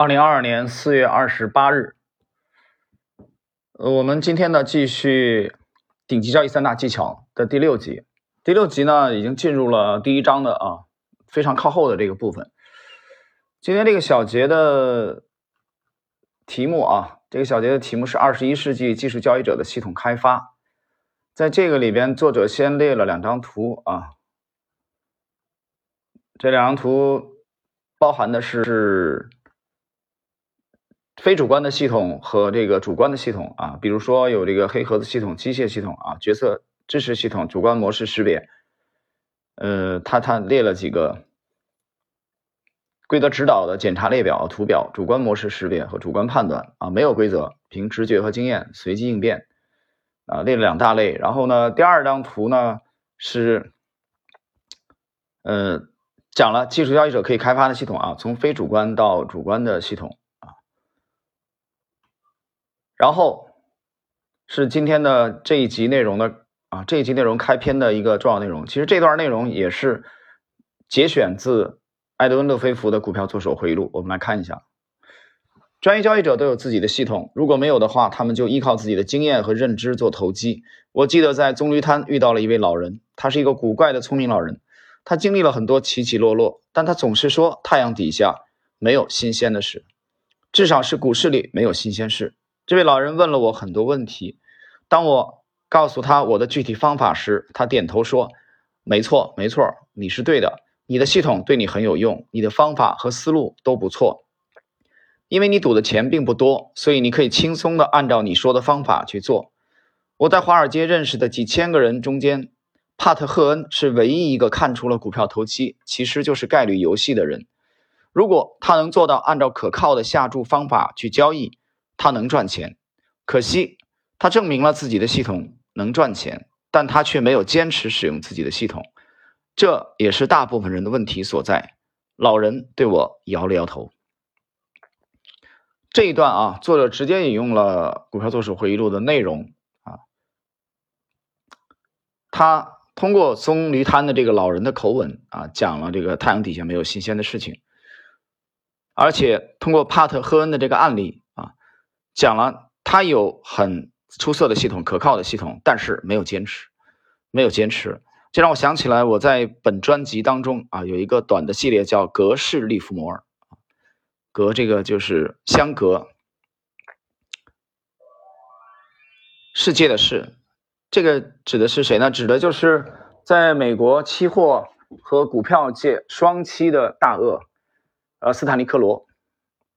二零二二年四月二十八日，我们今天呢继续顶级交易三大技巧的第六集。第六集呢已经进入了第一章的啊非常靠后的这个部分。今天这个小节的题目啊，这个小节的题目是二十一世纪技术交易者的系统开发。在这个里边，作者先列了两张图啊，这两张图包含的是。非主观的系统和这个主观的系统啊，比如说有这个黑盒子系统、机械系统啊、角色支持系统、主观模式识别。呃，他他列了几个规则指导的检查列表图表，主观模式识别和主观判断啊，没有规则，凭直觉和经验随机应变啊，列了两大类。然后呢，第二张图呢是呃讲了技术交易者可以开发的系统啊，从非主观到主观的系统。然后是今天的这一集内容的啊，这一集内容开篇的一个重要内容。其实这段内容也是节选自艾德温·勒菲弗的《股票作手回忆录》。我们来看一下，专业交易者都有自己的系统，如果没有的话，他们就依靠自己的经验和认知做投机。我记得在棕榈滩遇到了一位老人，他是一个古怪的聪明老人，他经历了很多起起落落，但他总是说太阳底下没有新鲜的事，至少是股市里没有新鲜事。这位老人问了我很多问题，当我告诉他我的具体方法时，他点头说：“没错，没错，你是对的，你的系统对你很有用，你的方法和思路都不错。因为你赌的钱并不多，所以你可以轻松的按照你说的方法去做。我在华尔街认识的几千个人中间，帕特·赫恩是唯一一个看出了股票投机其实就是概率游戏的人。如果他能做到按照可靠的下注方法去交易。”他能赚钱，可惜他证明了自己的系统能赚钱，但他却没有坚持使用自己的系统，这也是大部分人的问题所在。老人对我摇了摇头。这一段啊，作者直接引用了《股票作手回忆录》的内容啊，他通过棕榈滩的这个老人的口吻啊，讲了这个太阳底下没有新鲜的事情，而且通过帕特·赫恩的这个案例。讲了，他有很出色的系统、可靠的系统，但是没有坚持，没有坚持，这让我想起来我在本专辑当中啊有一个短的系列叫《格式利弗摩尔》，格这个就是相隔世界的世，这个指的是谁呢？指的就是在美国期货和股票界双栖的大鳄，呃，斯坦利·克罗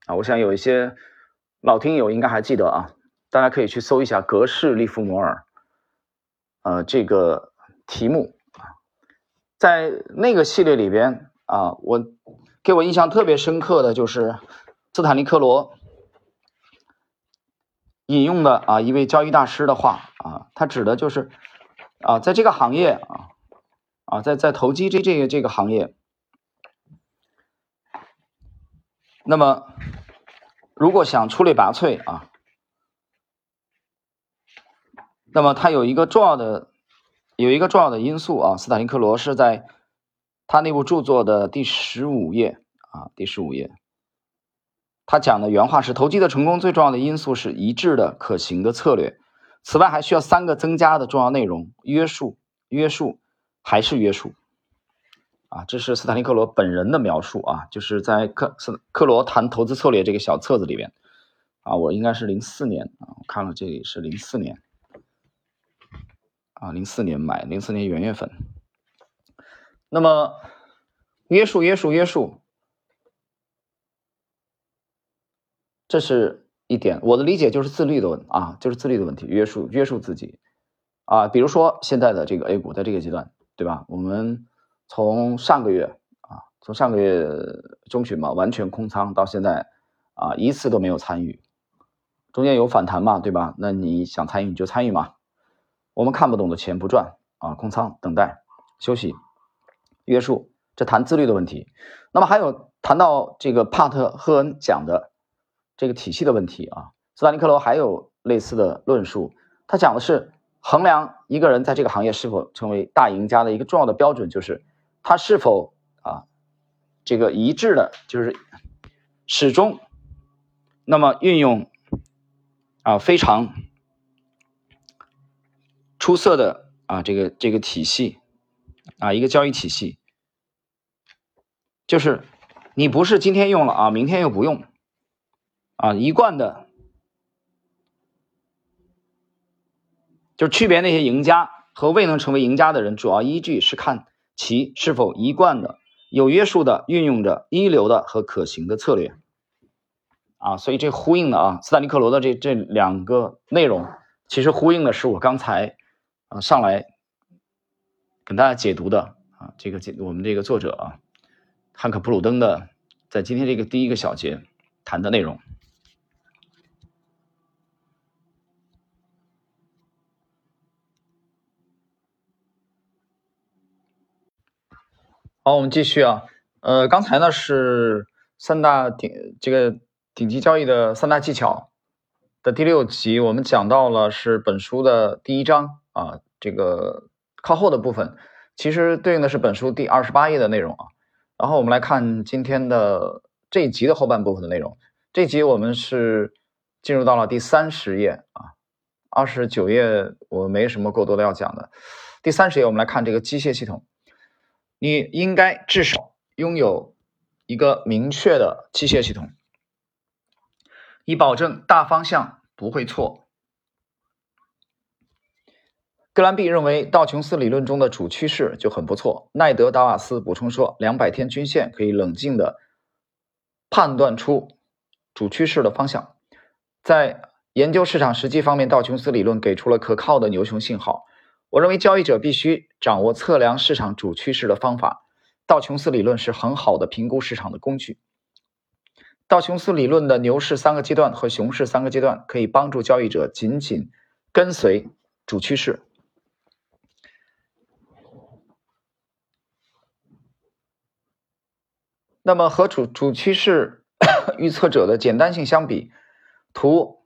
啊，我想有一些。老听友应该还记得啊，大家可以去搜一下格式利弗摩尔，呃，这个题目啊，在那个系列里边啊，我给我印象特别深刻的就是斯坦利克罗引用的啊一位交易大师的话啊，他指的就是啊，在这个行业啊啊，在在投机这这个这个行业，那么。如果想出类拔萃啊，那么它有一个重要的有一个重要的因素啊，斯坦尼克罗是在他那部著作的第十五页啊，第十五页，他讲的原话是：投机的成功最重要的因素是一致的可行的策略，此外还需要三个增加的重要内容：约束、约束还是约束。啊，这是斯坦利克罗本人的描述啊，就是在克斯克罗谈投资策略这个小册子里边啊，我应该是零四年啊，我看了这里是零四年啊，零四年买，零四年元月份。那么约束约束约束，这是一点，我的理解就是自律的问啊，就是自律的问题，约束约束自己啊，比如说现在的这个 A 股在这个阶段，对吧？我们。从上个月啊，从上个月中旬嘛，完全空仓到现在啊，一次都没有参与。中间有反弹嘛，对吧？那你想参与你就参与嘛。我们看不懂的钱不赚啊，空仓等待休息约束，这谈自律的问题。那么还有谈到这个帕特赫恩讲的这个体系的问题啊，斯坦尼克罗还有类似的论述，他讲的是衡量一个人在这个行业是否成为大赢家的一个重要的标准就是。他是否啊，这个一致的，就是始终那么运用啊非常出色的啊这个这个体系啊一个交易体系，就是你不是今天用了啊，明天又不用啊，一贯的，就区别那些赢家和未能成为赢家的人，主要依据是看其是否一贯的有约束的运用着一流的和可行的策略。啊，所以这呼应的啊，斯坦利克罗的这这两个内容，其实呼应的是我刚才啊上来跟大家解读的啊，这个解我们这个作者啊，汉克普鲁登的在今天这个第一个小节谈的内容。好，我们继续啊，呃，刚才呢是三大顶这个。顶级交易的三大技巧的第六集，我们讲到了是本书的第一章啊，这个靠后的部分，其实对应的是本书第二十八页的内容啊。然后我们来看今天的这一集的后半部分的内容。这集我们是进入到了第三十页啊，二十九页我没什么过多的要讲的。第三十页我们来看这个机械系统，你应该至少拥有一个明确的机械系统。以保证大方向不会错。格兰碧认为道琼斯理论中的主趋势就很不错。奈德·达瓦斯补充说，两百天均线可以冷静的判断出主趋势的方向。在研究市场时机方面，道琼斯理论给出了可靠的牛熊信号。我认为交易者必须掌握测量市场主趋势的方法。道琼斯理论是很好的评估市场的工具。道琼斯理论的牛市三个阶段和熊市三个阶段可以帮助交易者紧紧跟随主趋势。那么和主主趋势 预测者的简单性相比，图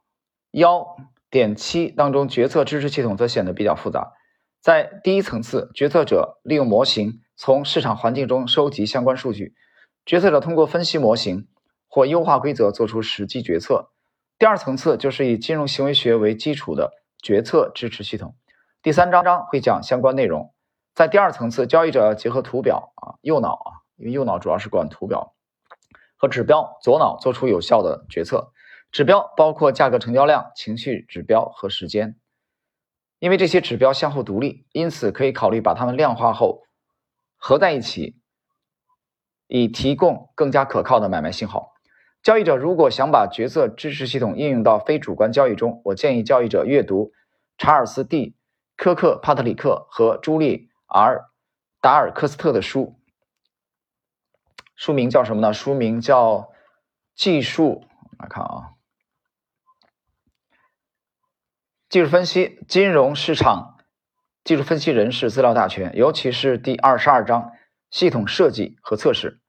幺点七当中决策支持系统则显得比较复杂。在第一层次，决策者利用模型从市场环境中收集相关数据，决策者通过分析模型。或优化规则做出实际决策。第二层次就是以金融行为学为基础的决策支持系统。第三章章会讲相关内容。在第二层次，交易者结合图表啊，右脑啊，因为右脑主要是管图表和指标，左脑做出有效的决策。指标包括价格、成交量、情绪指标和时间。因为这些指标相互独立，因此可以考虑把它们量化后合在一起，以提供更加可靠的买卖信号。交易者如果想把决策支持系统应用到非主观交易中，我建议交易者阅读查尔斯 ·D· 科克帕特里克和朱莉 ·R· 达尔科斯特的书。书名叫什么呢？书名叫《技术》。来看啊，技术分析、金融市场、技术分析人士资料大全，尤其是第二十二章系统设计和测试。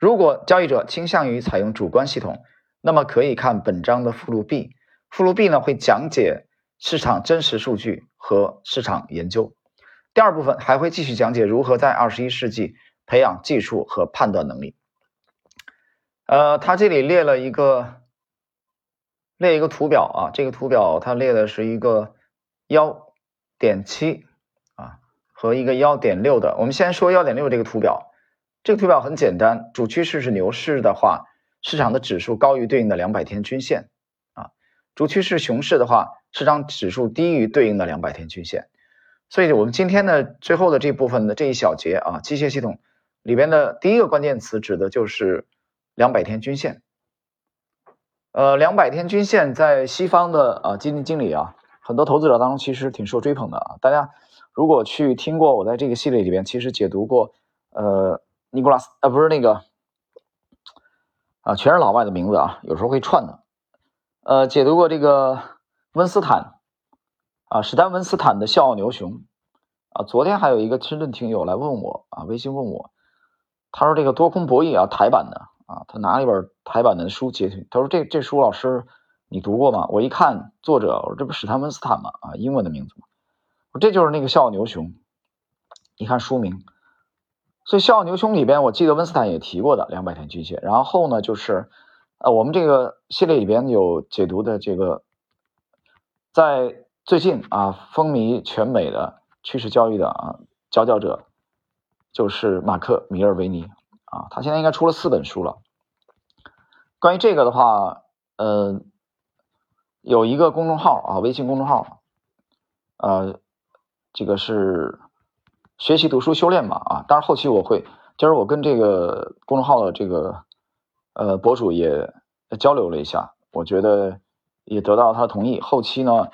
如果交易者倾向于采用主观系统，那么可以看本章的附录 B。附录 B 呢会讲解市场真实数据和市场研究。第二部分还会继续讲解如何在二十一世纪培养技术和判断能力。呃，他这里列了一个列一个图表啊，这个图表它列的是一个幺点七啊和一个幺点六的。我们先说幺点六这个图表。这个图表很简单，主趋势是牛市的话，市场的指数高于对应的两百天均线啊；主趋势熊市的话，市场指数低于对应的两百天均线。所以，我们今天的最后的这部分的这一小节啊，机械系统里边的第一个关键词指的就是两百天均线。呃，两百天均线在西方的啊基金经理啊，很多投资者当中其实挺受追捧的啊。大家如果去听过我在这个系列里边，其实解读过呃。尼古拉斯啊，不是那个啊，全是老外的名字啊，有时候会串的。呃，解读过这个温斯坦啊，史丹温斯坦的《笑傲牛熊》啊。昨天还有一个深圳听友来问我啊，微信问我，他说这个多空博弈啊，台版的啊，他拿了一本台版的书截图，他说这这书老师你读过吗？我一看作者，我说这不史坦温斯坦吗？啊，英文的名字吗？我这就是那个《笑傲牛熊》，一看书名。所以《笑傲牛熊》里边，我记得温斯坦也提过的两百天均线。然后呢，就是呃，我们这个系列里边有解读的这个，在最近啊风靡全美的趋势交易的啊佼佼者，就是马克·米尔维尼啊，他现在应该出了四本书了。关于这个的话，呃，有一个公众号啊，微信公众号，呃，这个是学习读书修炼嘛啊，当然后期我会，今儿我跟这个公众号的这个。呃，博主也交流了一下，我觉得也得到他的同意。后期呢，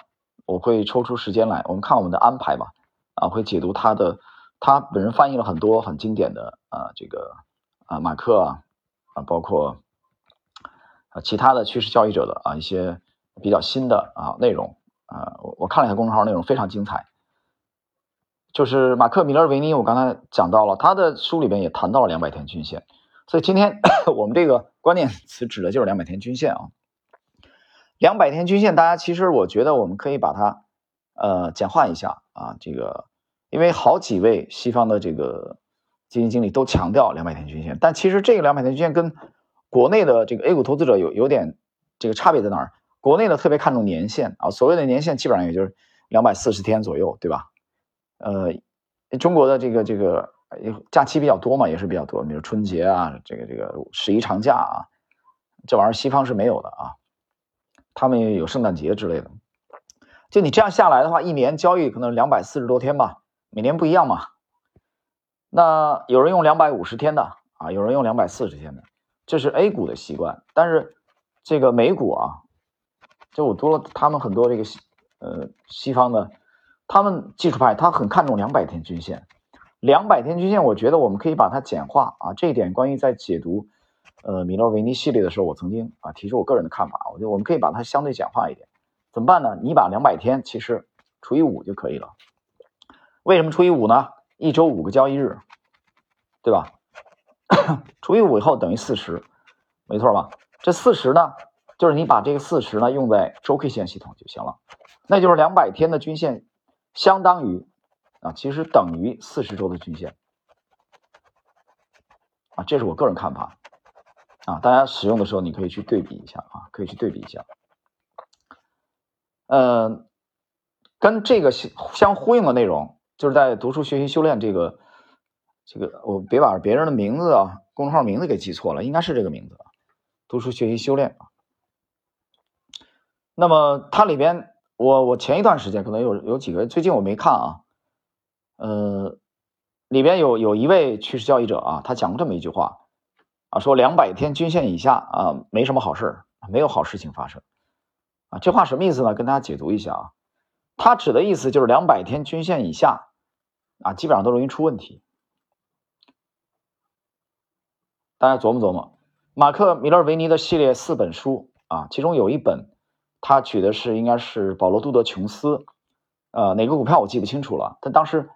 我会抽出时间来，我们看我们的安排吧。啊，会解读他的，他本人翻译了很多很经典的啊，这个啊马克啊啊，包括啊其他的趋势交易者的啊一些比较新的啊内容啊，我我看了一下公众号内容非常精彩。就是马克米勒维尼，我刚才讲到了他的书里边也谈到了两百天均线。所以今天 我们这个关键词指的就是两百天均线啊，两百天均线，大家其实我觉得我们可以把它呃简化一下啊，这个因为好几位西方的这个基金经理都强调两百天均线，但其实这个两百天均线跟国内的这个 A 股投资者有有点这个差别在哪儿？国内的特别看重年限啊，所谓的年限基本上也就是两百四十天左右，对吧？呃，中国的这个这个。假期比较多嘛，也是比较多，比如春节啊，这个这个十一长假啊，这玩意儿西方是没有的啊，他们也有圣诞节之类的。就你这样下来的话，一年交易可能两百四十多天吧，每年不一样嘛。那有人用两百五十天的啊，有人用两百四十天的，这是 A 股的习惯。但是这个美股啊，就我读了他们很多这个呃西方的，他们技术派他很看重两百天均线。两百天均线，我觉得我们可以把它简化啊。这一点关于在解读呃米勒维尼系列的时候，我曾经啊提出我个人的看法。我觉得我们可以把它相对简化一点。怎么办呢？你把两百天其实除以五就可以了。为什么除以五呢？一周五个交易日，对吧？除以五以后等于四十，没错吧？这四十呢，就是你把这个四十呢用在周 K 线系统就行了。那就是两百天的均线相当于。啊，其实等于四十周的均线啊，这是我个人看法啊。大家使用的时候，你可以去对比一下啊，可以去对比一下。嗯，跟这个相相呼应的内容，就是在读书学习修炼这个这个，我别把别人的名字啊，公众号名字给记错了，应该是这个名字啊。读书学习修炼啊。那么它里边，我我前一段时间可能有有几个，最近我没看啊。呃，里边有有一位趋势交易者啊，他讲过这么一句话啊，说两百天均线以下啊，没什么好事没有好事情发生啊。这话什么意思呢？跟大家解读一下啊，他指的意思就是两百天均线以下啊，基本上都容易出问题。大家琢磨琢磨，马克·米勒维尼的系列四本书啊，其中有一本他举的是应该是保罗·杜德琼斯，呃，哪个股票我记不清楚了，但当时。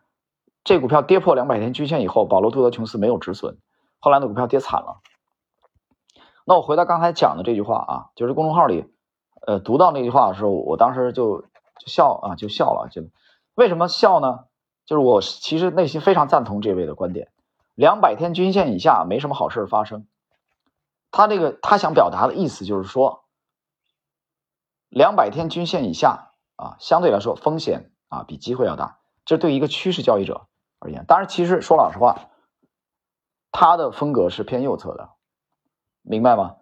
这股票跌破两百天均线以后，保罗·杜德琼斯没有止损，后来那股票跌惨了。那我回到刚才讲的这句话啊，就是公众号里，呃，读到那句话的时候，我当时就就笑啊，就笑了。就为什么笑呢？就是我其实内心非常赞同这位的观点，两百天均线以下没什么好事发生。他这个他想表达的意思就是说，两百天均线以下啊，相对来说风险啊比机会要大，这对于一个趋势交易者。而言，当然，其实说老实话，他的风格是偏右侧的，明白吗？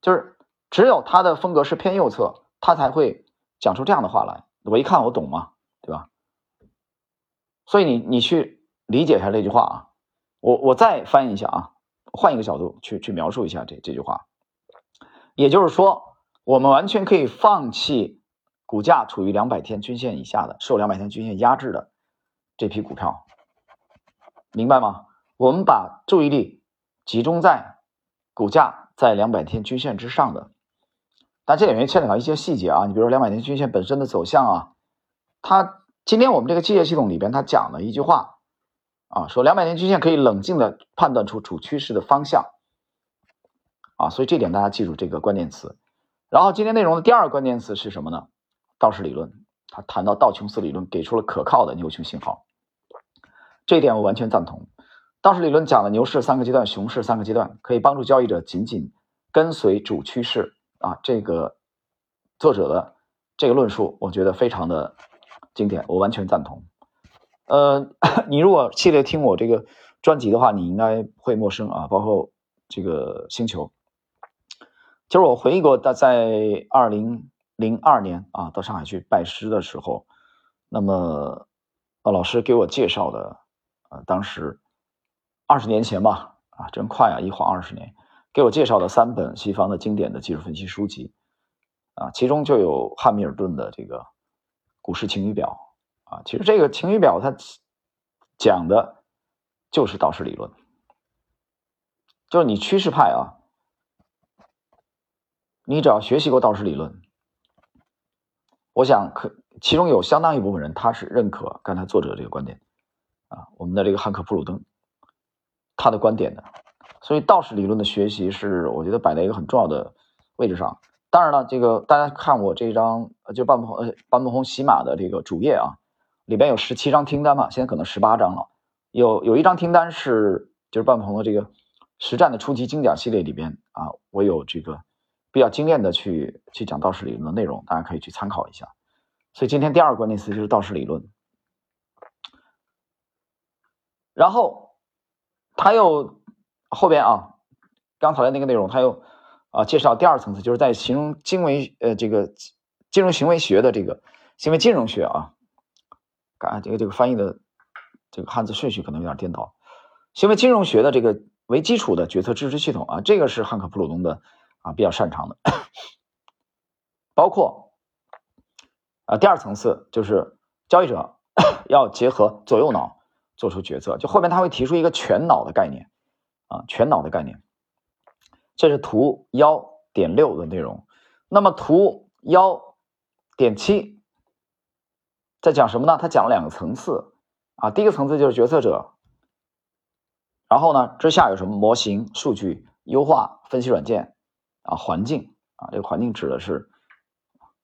就是只有他的风格是偏右侧，他才会讲出这样的话来。我一看，我懂嘛，对吧？所以你你去理解一下这句话啊。我我再翻译一下啊，换一个角度去去描述一下这这句话。也就是说，我们完全可以放弃股价处于两百天均线以下的、受两百天均线压制的这批股票。明白吗？我们把注意力集中在股价在两百天均线之上的，但这里面牵扯到一些细节啊。你比如说两百天均线本身的走向啊，它今天我们这个机械系统里边它讲了一句话啊，说两百年均线可以冷静的判断出主趋势的方向啊，所以这点大家记住这个关键词。然后今天内容的第二个关键词是什么呢？道氏理论，他谈到道琼斯理论，给出了可靠的牛熊信号。这一点我完全赞同。道氏理论讲了牛市三个阶段，熊市三个阶段，可以帮助交易者紧紧跟随主趋势啊，这个作者的这个论述，我觉得非常的经典，我完全赞同。呃，你如果系列听我这个专辑的话，你应该会陌生啊，包括这个星球。就是我回忆过，在在二零零二年啊，到上海去拜师的时候，那么啊，老师给我介绍的，呃，当时二十年前吧，啊，真快啊，一晃二十年，给我介绍的三本西方的经典的技术分析书籍，啊，其中就有汉密尔顿的这个《股市晴雨表》。啊，其实这个晴雨表它讲的就是道氏理论，就是你趋势派啊，你只要学习过道氏理论，我想可其中有相当一部分人他是认可刚才作者这个观点啊，我们的这个汉克普鲁登他的观点的，所以道氏理论的学习是我觉得摆在一个很重要的位置上。当然了，这个大家看我这张就半不红呃半不红喜马的这个主页啊。里边有十七张听单嘛，现在可能十八张了。有有一张听单是就是半鹏的这个实战的初级精讲系列里边啊，我有这个比较精炼的去去讲道氏理论的内容，大家可以去参考一下。所以今天第二个关键词就是道氏理论。然后他又后边啊，刚才的那个内容，他又啊介绍第二层次，就是在形容金为呃这个金融行为学的这个行为金融学啊。啊，这个这个翻译的这个汉字顺序可能有点颠倒。行为金融学的这个为基础的决策支持系统啊，这个是汉克普鲁东的啊比较擅长的。包括啊第二层次就是交易者 要结合左右脑做出决策，就后面他会提出一个全脑的概念啊，全脑的概念。这是图幺点六的内容。那么图幺点七。在讲什么呢？他讲了两个层次啊，第一个层次就是决策者，然后呢，之下有什么模型、数据、优化、分析软件啊、环境啊，这个环境指的是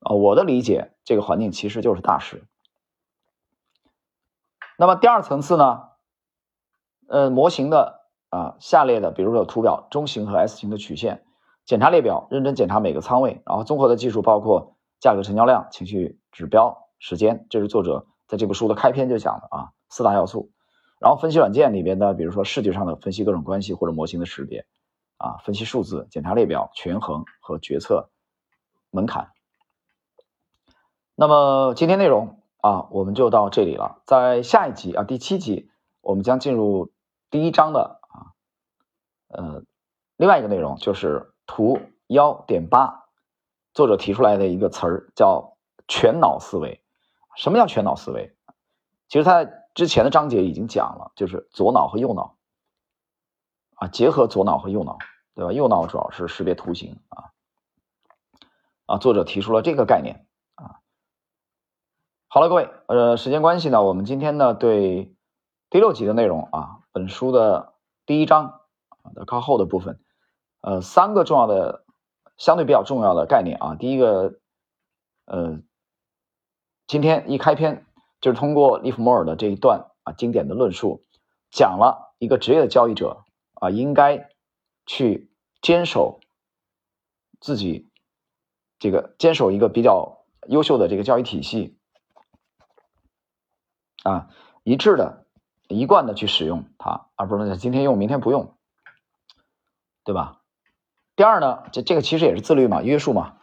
啊，我的理解，这个环境其实就是大势。那么第二层次呢，呃，模型的啊，下列的，比如说图表中型和 S 型的曲线，检查列表，认真检查每个仓位，然后综合的技术包括价格、成交量、情绪指标。时间，这是作者在这部书的开篇就讲的啊，四大要素。然后分析软件里边的，比如说视觉上的分析各种关系或者模型的识别，啊，分析数字、检查列表、权衡和决策门槛。那么今天内容啊，我们就到这里了。在下一集啊，第七集，我们将进入第一章的啊，呃，另外一个内容就是图幺点八，作者提出来的一个词儿叫全脑思维。什么叫全脑思维？其实他之前的章节已经讲了，就是左脑和右脑啊，结合左脑和右脑，对吧？右脑主要是识别图形啊，啊，作者提出了这个概念啊。好了，各位，呃，时间关系呢，我们今天呢对第六集的内容啊，本书的第一章的靠后的部分，呃，三个重要的、相对比较重要的概念啊，第一个，呃。今天一开篇就是通过利弗莫尔的这一段啊经典的论述，讲了一个职业的交易者啊应该去坚守自己这个坚守一个比较优秀的这个交易体系啊一致的一贯的去使用它，而不是今天用明天不用，对吧？第二呢，这这个其实也是自律嘛，约束嘛。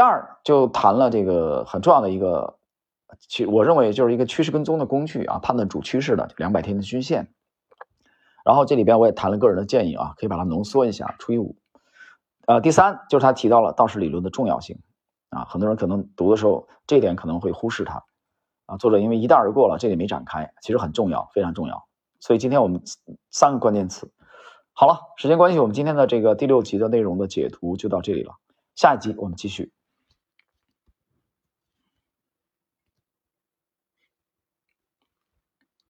第二就谈了这个很重要的一个，其我认为就是一个趋势跟踪的工具啊，判断主趋势的两百天的均线。然后这里边我也谈了个人的建议啊，可以把它浓缩一下，除以五。呃，第三就是他提到了道氏理论的重要性啊，很多人可能读的时候这一点可能会忽视它啊。作者因为一带而过了，这里没展开，其实很重要，非常重要。所以今天我们三个关键词，好了，时间关系，我们今天的这个第六集的内容的解读就到这里了，下一集我们继续。